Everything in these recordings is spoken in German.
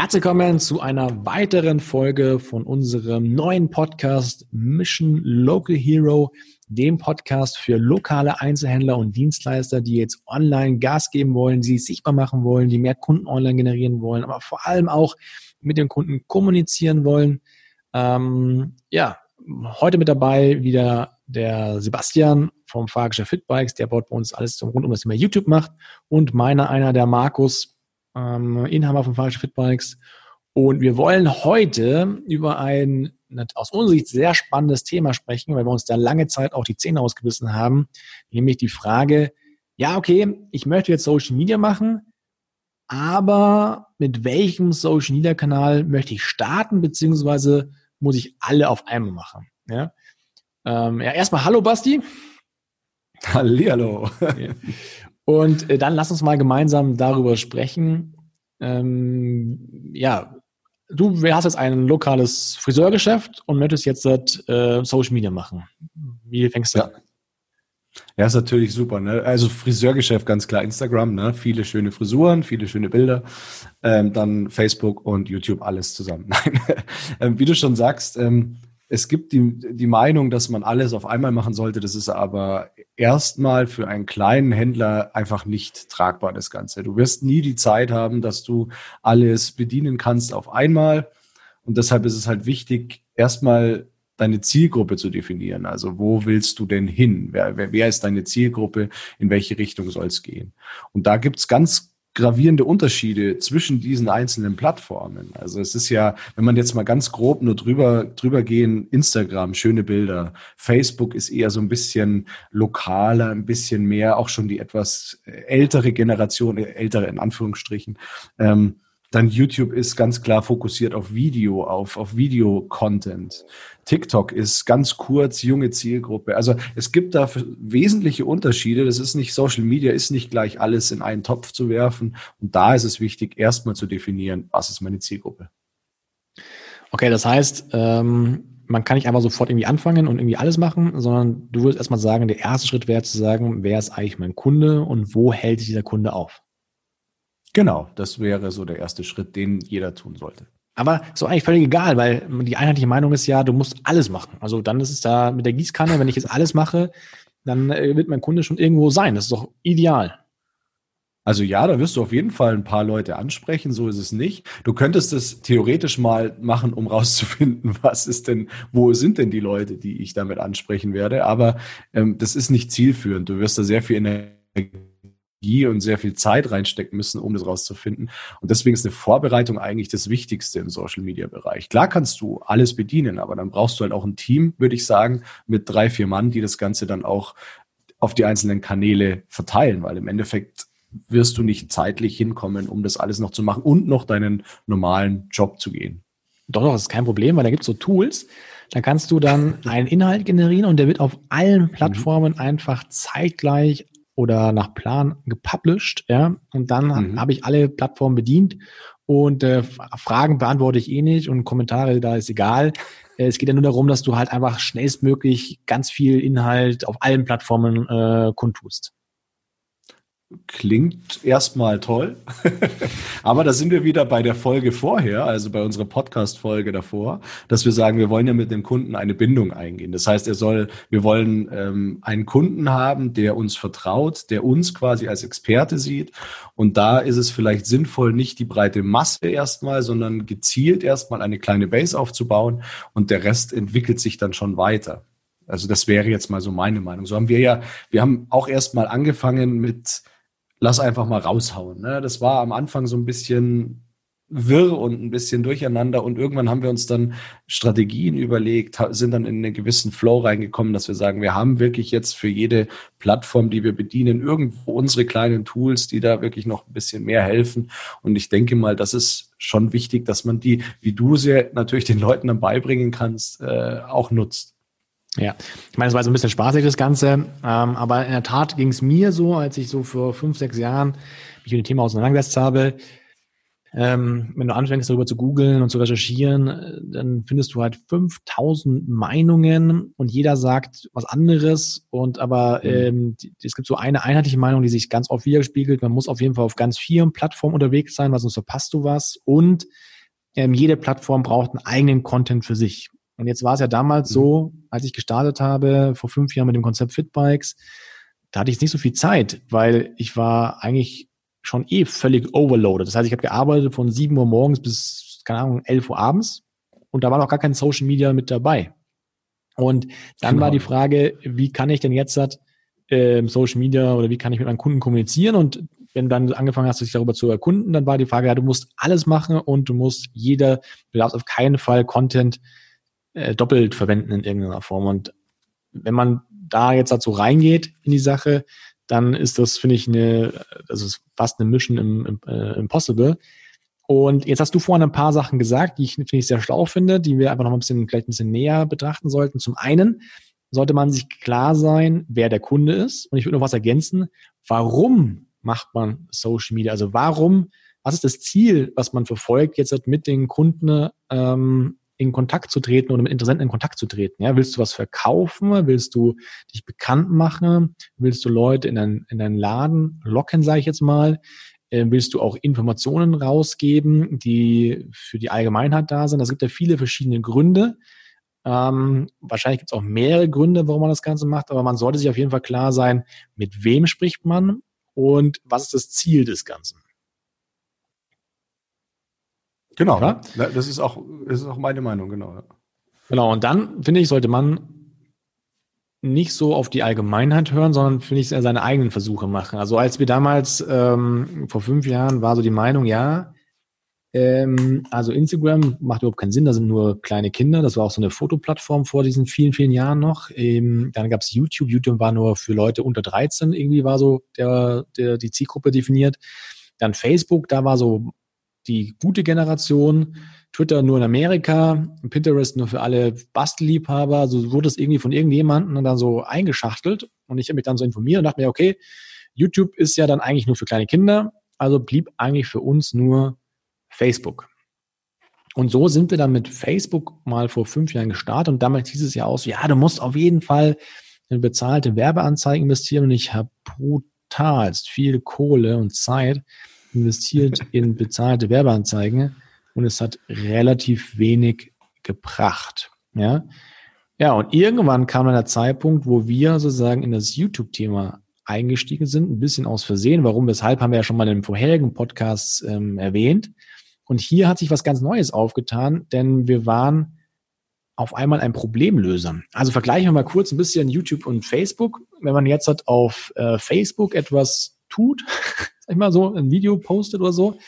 Herzlich willkommen zu einer weiteren Folge von unserem neuen Podcast Mission Local Hero, dem Podcast für lokale Einzelhändler und Dienstleister, die jetzt online Gas geben wollen, die sich sichtbar machen wollen, die mehr Kunden online generieren wollen, aber vor allem auch mit den Kunden kommunizieren wollen. Ähm, ja, heute mit dabei wieder der Sebastian vom Fahrgeschäft Fitbikes, der baut bei uns alles rund um das Thema YouTube macht und meiner einer der Markus ähm, Inhaber von Fahrgeschäft Fitbikes. Und wir wollen heute über ein aus unserer Sicht sehr spannendes Thema sprechen, weil wir uns da lange Zeit auch die Zähne ausgebissen haben, nämlich die Frage, ja, okay, ich möchte jetzt Social Media machen, aber mit welchem Social Media Kanal möchte ich starten, beziehungsweise muss ich alle auf einmal machen? Ja, ähm, ja erstmal Hallo Basti. Hallihallo. Und äh, dann lass uns mal gemeinsam darüber sprechen. Ähm, ja, du hast jetzt ein lokales Friseurgeschäft und möchtest jetzt äh, Social Media machen. Wie fängst du ja. an? Ja, ist natürlich super. Ne? Also Friseurgeschäft, ganz klar Instagram, ne? viele schöne Frisuren, viele schöne Bilder. Ähm, dann Facebook und YouTube, alles zusammen. Nein, ähm, wie du schon sagst, ähm, es gibt die, die Meinung, dass man alles auf einmal machen sollte. Das ist aber erstmal für einen kleinen Händler einfach nicht tragbar, das Ganze. Du wirst nie die Zeit haben, dass du alles bedienen kannst auf einmal. Und deshalb ist es halt wichtig, erstmal deine Zielgruppe zu definieren. Also wo willst du denn hin? Wer, wer, wer ist deine Zielgruppe? In welche Richtung soll es gehen? Und da gibt's ganz gravierende Unterschiede zwischen diesen einzelnen Plattformen. Also es ist ja, wenn man jetzt mal ganz grob nur drüber, drüber gehen, Instagram, schöne Bilder, Facebook ist eher so ein bisschen lokaler, ein bisschen mehr, auch schon die etwas ältere Generation, ältere in Anführungsstrichen. Ähm, dann YouTube ist ganz klar fokussiert auf Video, auf, auf Video-Content. TikTok ist ganz kurz, junge Zielgruppe. Also es gibt da wesentliche Unterschiede. Das ist nicht Social Media, ist nicht gleich alles in einen Topf zu werfen. Und da ist es wichtig, erstmal zu definieren, was ist meine Zielgruppe. Okay, das heißt, ähm, man kann nicht einfach sofort irgendwie anfangen und irgendwie alles machen, sondern du würdest erstmal sagen, der erste Schritt wäre zu sagen, wer ist eigentlich mein Kunde und wo hält sich dieser Kunde auf? Genau, das wäre so der erste Schritt, den jeder tun sollte. Aber so eigentlich völlig egal, weil die einheitliche Meinung ist ja, du musst alles machen. Also dann ist es da mit der Gießkanne, wenn ich jetzt alles mache, dann äh, wird mein Kunde schon irgendwo sein. Das ist doch ideal. Also ja, da wirst du auf jeden Fall ein paar Leute ansprechen, so ist es nicht. Du könntest es theoretisch mal machen, um rauszufinden, was ist denn, wo sind denn die Leute, die ich damit ansprechen werde. Aber ähm, das ist nicht zielführend. Du wirst da sehr viel Energie und sehr viel Zeit reinstecken müssen, um das rauszufinden. Und deswegen ist eine Vorbereitung eigentlich das Wichtigste im Social Media Bereich. Klar kannst du alles bedienen, aber dann brauchst du halt auch ein Team, würde ich sagen, mit drei, vier Mann, die das Ganze dann auch auf die einzelnen Kanäle verteilen, weil im Endeffekt wirst du nicht zeitlich hinkommen, um das alles noch zu machen und noch deinen normalen Job zu gehen. Doch, doch, das ist kein Problem, weil da gibt es so Tools, da kannst du dann einen Inhalt generieren und der wird auf allen mhm. Plattformen einfach zeitgleich oder nach Plan gepublished, ja, und dann mhm. habe ich alle Plattformen bedient und äh, Fragen beantworte ich eh nicht und Kommentare, da ist egal. Äh, es geht ja nur darum, dass du halt einfach schnellstmöglich ganz viel Inhalt auf allen Plattformen äh, kundtust. Klingt erstmal toll, aber da sind wir wieder bei der Folge vorher, also bei unserer Podcast-Folge davor, dass wir sagen, wir wollen ja mit dem Kunden eine Bindung eingehen. Das heißt, er soll, wir wollen ähm, einen Kunden haben, der uns vertraut, der uns quasi als Experte sieht. Und da ist es vielleicht sinnvoll, nicht die breite Masse erstmal, sondern gezielt erstmal eine kleine Base aufzubauen und der Rest entwickelt sich dann schon weiter. Also das wäre jetzt mal so meine Meinung. So haben wir ja, wir haben auch erstmal angefangen mit lass einfach mal raushauen. Ne? Das war am Anfang so ein bisschen wirr und ein bisschen durcheinander und irgendwann haben wir uns dann Strategien überlegt, sind dann in einen gewissen Flow reingekommen, dass wir sagen, wir haben wirklich jetzt für jede Plattform, die wir bedienen, irgendwo unsere kleinen Tools, die da wirklich noch ein bisschen mehr helfen. Und ich denke mal, das ist schon wichtig, dass man die, wie du sie natürlich den Leuten dann beibringen kannst, äh, auch nutzt. Ja, ich meine, es war so ein bisschen spaßig, das Ganze, ähm, aber in der Tat ging es mir so, als ich so vor fünf, sechs Jahren mich mit dem Thema auseinandergesetzt habe, ähm, wenn du anfängst darüber zu googeln und zu recherchieren, äh, dann findest du halt 5000 Meinungen und jeder sagt was anderes und aber mhm. ähm, es gibt so eine einheitliche Meinung, die sich ganz oft widerspiegelt. Man muss auf jeden Fall auf ganz vielen Plattformen unterwegs sein, weil sonst verpasst du was und ähm, jede Plattform braucht einen eigenen Content für sich. Und jetzt war es ja damals mhm. so, als ich gestartet habe, vor fünf Jahren mit dem Konzept Fitbikes, da hatte ich nicht so viel Zeit, weil ich war eigentlich schon eh völlig overloaded. Das heißt, ich habe gearbeitet von 7 Uhr morgens bis, keine Ahnung, 11 Uhr abends und da war noch gar kein Social Media mit dabei. Und dann genau. war die Frage, wie kann ich denn jetzt äh, Social Media oder wie kann ich mit meinen Kunden kommunizieren? Und wenn du dann angefangen hast, dich darüber zu erkunden, dann war die Frage, ja, du musst alles machen und du musst jeder, du darfst auf keinen Fall Content äh, doppelt verwenden in irgendeiner Form. Und wenn man da jetzt dazu reingeht in die Sache, dann ist das, finde ich, eine, das ist fast eine Mission im, im äh, Impossible. Und jetzt hast du vorhin ein paar Sachen gesagt, die ich, finde ich, sehr schlau finde, die wir einfach noch ein bisschen, vielleicht ein bisschen näher betrachten sollten. Zum einen sollte man sich klar sein, wer der Kunde ist. Und ich würde noch was ergänzen. Warum macht man Social Media? Also warum, was ist das Ziel, was man verfolgt jetzt mit den Kunden ähm, in Kontakt zu treten oder mit Interessenten in Kontakt zu treten. Ja, willst du was verkaufen? Willst du dich bekannt machen? Willst du Leute in deinen, in deinen Laden locken, sage ich jetzt mal? Äh, willst du auch Informationen rausgeben, die für die Allgemeinheit da sind? Es gibt ja viele verschiedene Gründe. Ähm, wahrscheinlich gibt es auch mehrere Gründe, warum man das Ganze macht, aber man sollte sich auf jeden Fall klar sein, mit wem spricht man und was ist das Ziel des Ganzen. Genau. Ja? Das ist auch, das ist auch meine Meinung, genau. Ja. Genau, und dann, finde ich, sollte man nicht so auf die Allgemeinheit hören, sondern finde ich seine eigenen Versuche machen. Also als wir damals ähm, vor fünf Jahren war so die Meinung, ja, ähm, also Instagram macht überhaupt keinen Sinn, da sind nur kleine Kinder. Das war auch so eine Fotoplattform vor diesen vielen, vielen Jahren noch. Ähm, dann gab es YouTube. YouTube war nur für Leute unter 13 irgendwie war so der, der die Zielgruppe definiert. Dann Facebook, da war so die gute Generation, Twitter nur in Amerika, Pinterest nur für alle Bastelliebhaber. So wurde es irgendwie von irgendjemandem dann so eingeschachtelt. Und ich habe mich dann so informiert und dachte mir, okay, YouTube ist ja dann eigentlich nur für kleine Kinder. Also blieb eigentlich für uns nur Facebook. Und so sind wir dann mit Facebook mal vor fünf Jahren gestartet und damals hieß es ja aus, ja, du musst auf jeden Fall in bezahlte Werbeanzeigen investieren und ich habe brutalst viel Kohle und Zeit investiert in bezahlte Werbeanzeigen und es hat relativ wenig gebracht. Ja, ja und irgendwann kam dann der Zeitpunkt, wo wir sozusagen in das YouTube-Thema eingestiegen sind, ein bisschen aus Versehen. Warum, weshalb haben wir ja schon mal in vorherigen Podcasts ähm, erwähnt. Und hier hat sich was ganz Neues aufgetan, denn wir waren auf einmal ein Problemlöser. Also vergleichen wir mal kurz ein bisschen YouTube und Facebook. Wenn man jetzt hat auf äh, Facebook etwas tut, sag ich mal so, ein Video postet oder so.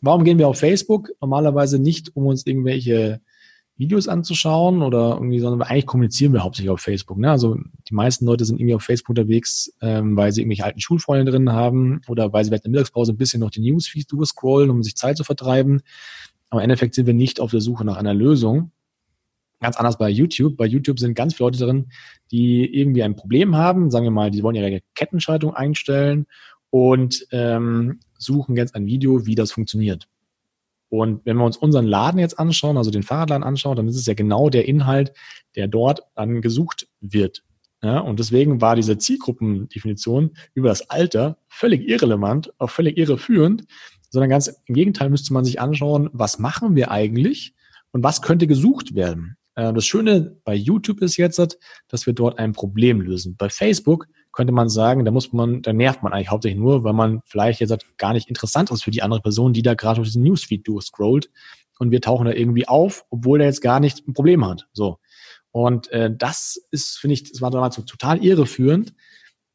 Warum gehen wir auf Facebook? Normalerweise nicht, um uns irgendwelche Videos anzuschauen oder irgendwie, sondern eigentlich kommunizieren wir hauptsächlich auf Facebook. Ne? Also die meisten Leute sind irgendwie auf Facebook unterwegs, ähm, weil sie irgendwelche alten Schulfreunde drin haben oder weil sie während der Mittagspause ein bisschen noch die Newsfeed durchscrollen, um sich Zeit zu vertreiben. Aber im Endeffekt sind wir nicht auf der Suche nach einer Lösung. Ganz anders bei YouTube. Bei YouTube sind ganz viele Leute drin, die irgendwie ein Problem haben. Sagen wir mal, die wollen ihre Kettenschaltung einstellen und ähm, suchen jetzt ein Video, wie das funktioniert. Und wenn wir uns unseren Laden jetzt anschauen, also den Fahrradladen anschauen, dann ist es ja genau der Inhalt, der dort dann gesucht wird. Ja, und deswegen war diese Zielgruppendefinition über das Alter völlig irrelevant, auch völlig irreführend, sondern ganz im Gegenteil müsste man sich anschauen, was machen wir eigentlich und was könnte gesucht werden. Äh, das Schöne bei YouTube ist jetzt, dass wir dort ein Problem lösen. Bei Facebook könnte man sagen, da muss man, da nervt man eigentlich hauptsächlich nur, weil man vielleicht jetzt gar nicht interessant ist für die andere Person, die da gerade durch diesen Newsfeed durchscrollt und wir tauchen da irgendwie auf, obwohl er jetzt gar nicht ein Problem hat. So. Und äh, das ist, finde ich, das war damals so total irreführend,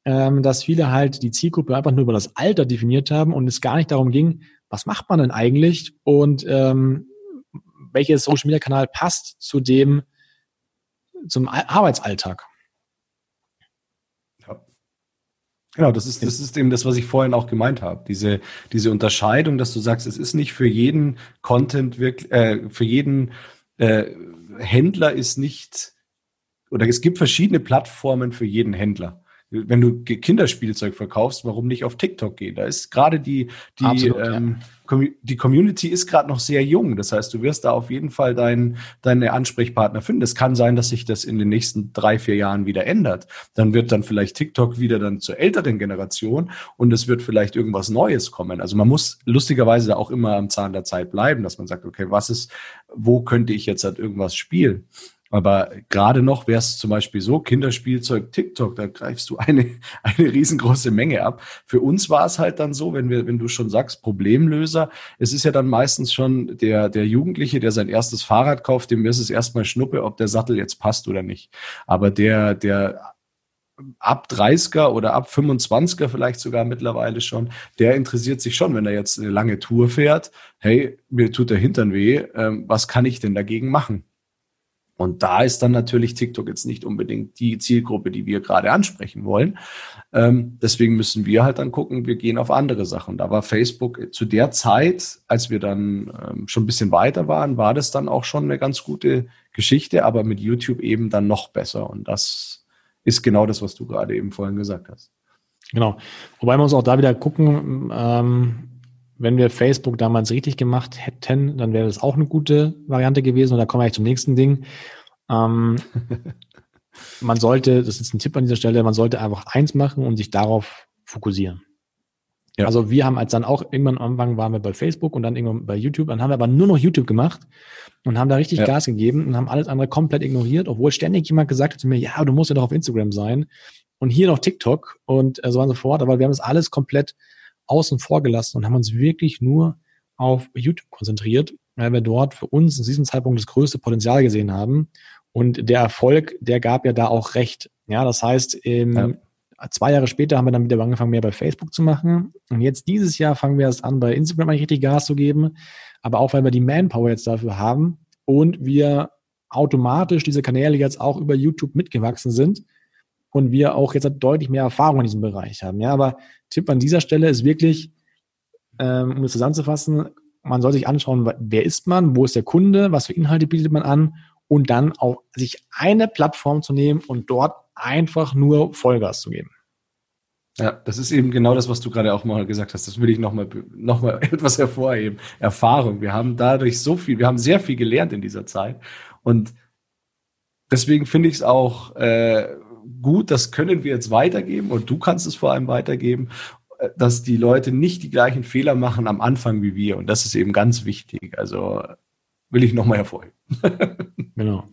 ähm, dass viele halt die Zielgruppe einfach nur über das Alter definiert haben und es gar nicht darum ging, was macht man denn eigentlich und ähm, welcher Social Media Kanal passt zu dem, zum Arbeitsalltag. Genau, das ist, das ist eben das, was ich vorhin auch gemeint habe. Diese, diese Unterscheidung, dass du sagst, es ist nicht für jeden Content wirklich, äh, für jeden äh, Händler ist nicht, oder es gibt verschiedene Plattformen für jeden Händler. Wenn du Kinderspielzeug verkaufst, warum nicht auf TikTok gehen? Da ist gerade die, die, Absolut, ähm, ja. die Community ist gerade noch sehr jung. Das heißt, du wirst da auf jeden Fall dein, deine Ansprechpartner finden. Es kann sein, dass sich das in den nächsten drei, vier Jahren wieder ändert. Dann wird dann vielleicht TikTok wieder dann zur älteren Generation und es wird vielleicht irgendwas Neues kommen. Also man muss lustigerweise da auch immer am Zahn der Zeit bleiben, dass man sagt, okay, was ist, wo könnte ich jetzt halt irgendwas spielen? Aber gerade noch wäre es zum Beispiel so, Kinderspielzeug, TikTok, da greifst du eine, eine riesengroße Menge ab. Für uns war es halt dann so, wenn wir, wenn du schon sagst, Problemlöser, es ist ja dann meistens schon der, der Jugendliche, der sein erstes Fahrrad kauft, dem ist es erstmal Schnuppe, ob der Sattel jetzt passt oder nicht. Aber der, der ab 30er oder ab 25er vielleicht sogar mittlerweile schon, der interessiert sich schon, wenn er jetzt eine lange Tour fährt, hey, mir tut der Hintern weh, ähm, was kann ich denn dagegen machen? Und da ist dann natürlich TikTok jetzt nicht unbedingt die Zielgruppe, die wir gerade ansprechen wollen. Ähm, deswegen müssen wir halt dann gucken, wir gehen auf andere Sachen. Da war Facebook zu der Zeit, als wir dann ähm, schon ein bisschen weiter waren, war das dann auch schon eine ganz gute Geschichte, aber mit YouTube eben dann noch besser. Und das ist genau das, was du gerade eben vorhin gesagt hast. Genau. Wobei wir uns auch da wieder gucken, ähm, wenn wir Facebook damals richtig gemacht hätten, dann wäre das auch eine gute Variante gewesen. Und da kommen wir eigentlich zum nächsten Ding. Ähm, man sollte, das ist ein Tipp an dieser Stelle, man sollte einfach eins machen und sich darauf fokussieren. Ja. Also wir haben als dann auch irgendwann am Anfang waren wir bei Facebook und dann irgendwann bei YouTube, dann haben wir aber nur noch YouTube gemacht und haben da richtig ja. Gas gegeben und haben alles andere komplett ignoriert, obwohl ständig jemand gesagt hat zu mir, ja, du musst ja doch auf Instagram sein und hier noch TikTok und äh, so weiter und so fort, aber wir haben das alles komplett außen vor gelassen und haben uns wirklich nur auf YouTube konzentriert, weil wir dort für uns in diesem Zeitpunkt das größte Potenzial gesehen haben. Und der Erfolg, der gab ja da auch recht. Ja, das heißt, im, ja. zwei Jahre später haben wir dann wieder angefangen, mehr bei Facebook zu machen. Und jetzt dieses Jahr fangen wir erst an, bei Instagram eigentlich richtig Gas zu geben. Aber auch, weil wir die Manpower jetzt dafür haben und wir automatisch diese Kanäle jetzt auch über YouTube mitgewachsen sind und wir auch jetzt deutlich mehr Erfahrung in diesem Bereich haben. Ja, aber Tipp an dieser Stelle ist wirklich, ähm, um es zusammenzufassen, man soll sich anschauen, wer ist man, wo ist der Kunde, was für Inhalte bietet man an und dann auch sich eine Plattform zu nehmen und dort einfach nur Vollgas zu geben. Ja, das ist eben genau das, was du gerade auch mal gesagt hast. Das will ich nochmal noch mal etwas hervorheben. Erfahrung. Wir haben dadurch so viel, wir haben sehr viel gelernt in dieser Zeit. Und deswegen finde ich es auch äh, gut, das können wir jetzt weitergeben und du kannst es vor allem weitergeben, äh, dass die Leute nicht die gleichen Fehler machen am Anfang wie wir. Und das ist eben ganz wichtig. Also will ich nochmal hervorheben. genau.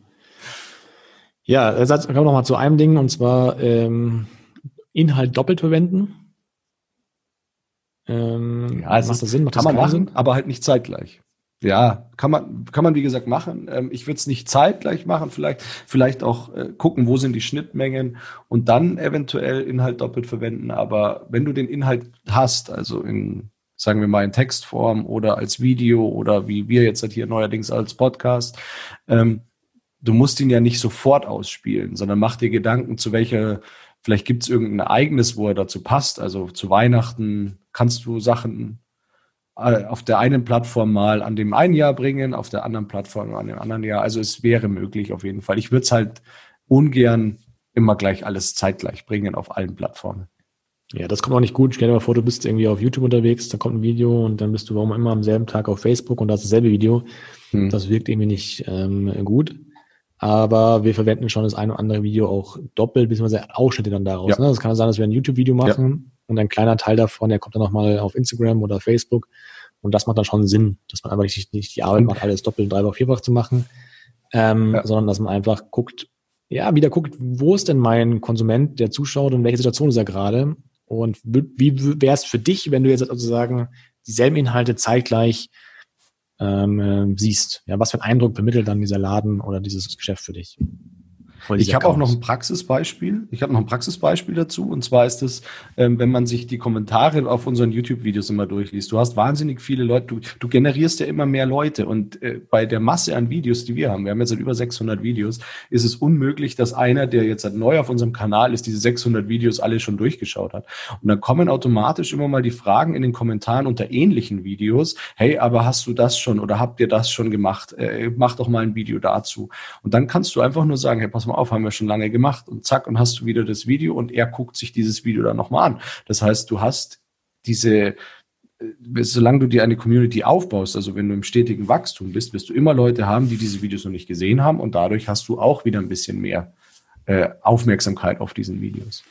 Ja, jetzt kommen wir nochmal zu einem Ding und zwar ähm, Inhalt doppelt verwenden. Ähm, ja, macht das Sinn? Macht das kann man machen, Sinn? aber halt nicht zeitgleich. Ja, kann man, kann man wie gesagt machen. Ähm, ich würde es nicht zeitgleich machen, vielleicht, vielleicht auch äh, gucken, wo sind die Schnittmengen und dann eventuell Inhalt doppelt verwenden. Aber wenn du den Inhalt hast, also in, sagen wir mal, in Textform oder als Video oder wie wir jetzt halt hier neuerdings als Podcast, ähm, du musst ihn ja nicht sofort ausspielen, sondern mach dir Gedanken, zu welcher, vielleicht gibt es irgendein Ereignis, wo er dazu passt. Also zu Weihnachten kannst du Sachen auf der einen Plattform mal an dem einen Jahr bringen, auf der anderen Plattform an dem anderen Jahr. Also es wäre möglich auf jeden Fall. Ich würde es halt ungern immer gleich alles zeitgleich bringen auf allen Plattformen. Ja, das kommt auch nicht gut. Stell dir mal vor, du bist irgendwie auf YouTube unterwegs, da kommt ein Video und dann bist du warum immer am selben Tag auf Facebook und da ist dasselbe Video. Hm. Das wirkt irgendwie nicht ähm, gut. Aber wir verwenden schon das ein oder andere Video auch doppelt, beziehungsweise Ausschnitte dann daraus. Ja. Ne? Das kann sein, dass wir ein YouTube-Video machen und ein kleiner Teil davon, der kommt dann nochmal auf Instagram oder Facebook. Und das macht dann schon Sinn, dass man einfach nicht, nicht die Arbeit macht, alles doppelt, dreifach, vierfach zu machen, ähm, ja. sondern dass man einfach guckt, ja, wieder guckt, wo ist denn mein Konsument, der zuschaut und welche Situation ist er gerade? Und wie wäre es für dich, wenn du jetzt sozusagen dieselben Inhalte zeitgleich ähm, äh, siehst? Ja, was für einen Eindruck vermittelt dann dieser Laden oder dieses Geschäft für dich? Ich habe auch noch ein Praxisbeispiel. Ich habe noch ein Praxisbeispiel dazu. Und zwar ist es, ähm, wenn man sich die Kommentare auf unseren YouTube-Videos immer durchliest. Du hast wahnsinnig viele Leute, du, du generierst ja immer mehr Leute. Und äh, bei der Masse an Videos, die wir haben, wir haben jetzt seit über 600 Videos, ist es unmöglich, dass einer, der jetzt seit neu auf unserem Kanal ist, diese 600 Videos alle schon durchgeschaut hat. Und dann kommen automatisch immer mal die Fragen in den Kommentaren unter ähnlichen Videos. Hey, aber hast du das schon oder habt ihr das schon gemacht? Äh, mach doch mal ein Video dazu. Und dann kannst du einfach nur sagen, hey, pass mal mal auf, haben wir schon lange gemacht und zack, und hast du wieder das Video und er guckt sich dieses Video dann nochmal an. Das heißt, du hast diese, äh, solange du dir eine Community aufbaust, also wenn du im stetigen Wachstum bist, wirst du immer Leute haben, die diese Videos noch nicht gesehen haben und dadurch hast du auch wieder ein bisschen mehr äh, Aufmerksamkeit auf diesen Videos.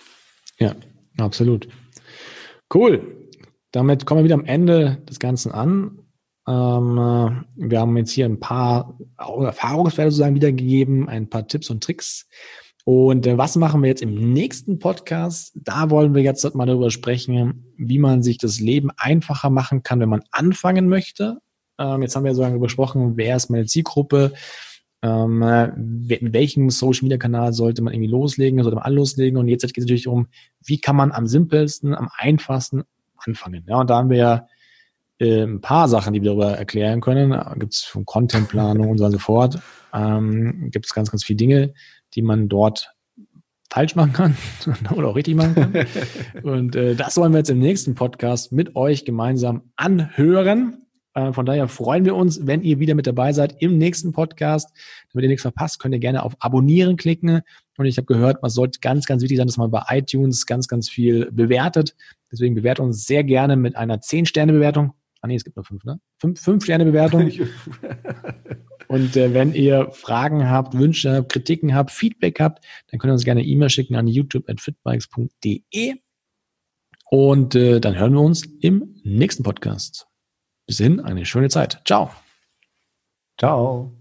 Ja, absolut. Cool. Damit kommen wir wieder am Ende des Ganzen an. Ähm, äh, wir haben jetzt hier ein paar Erfahrungswerte sozusagen wiedergegeben, ein paar Tipps und Tricks. Und äh, was machen wir jetzt im nächsten Podcast? Da wollen wir jetzt mal darüber sprechen, wie man sich das Leben einfacher machen kann, wenn man anfangen möchte. Ähm, jetzt haben wir sozusagen besprochen, wer ist meine Zielgruppe, ähm, in welchem Social Media Kanal sollte man irgendwie loslegen, sollte man alle loslegen. Und jetzt geht es natürlich um, wie kann man am simpelsten, am einfachsten anfangen. Ja, und da haben wir ja ein paar Sachen, die wir darüber erklären können. Gibt es von Contentplanung und so fort. Ähm, Gibt es ganz, ganz viele Dinge, die man dort falsch machen kann oder auch richtig machen kann. und äh, das wollen wir jetzt im nächsten Podcast mit euch gemeinsam anhören. Äh, von daher freuen wir uns, wenn ihr wieder mit dabei seid im nächsten Podcast. Damit ihr nichts verpasst, könnt ihr gerne auf Abonnieren klicken. Und ich habe gehört, man sollte ganz, ganz wichtig sein, dass man bei iTunes ganz, ganz viel bewertet. Deswegen bewertet uns sehr gerne mit einer 10-Sterne-Bewertung. Ah nee, es gibt nur fünf, ne? Fünf, fünf Sterne Bewertung. Und äh, wenn ihr Fragen habt, Wünsche habt, Kritiken habt, Feedback habt, dann könnt ihr uns gerne E-Mail schicken an youtube.fitbikes.de. Und äh, dann hören wir uns im nächsten Podcast. Bis dahin, eine schöne Zeit. Ciao. Ciao.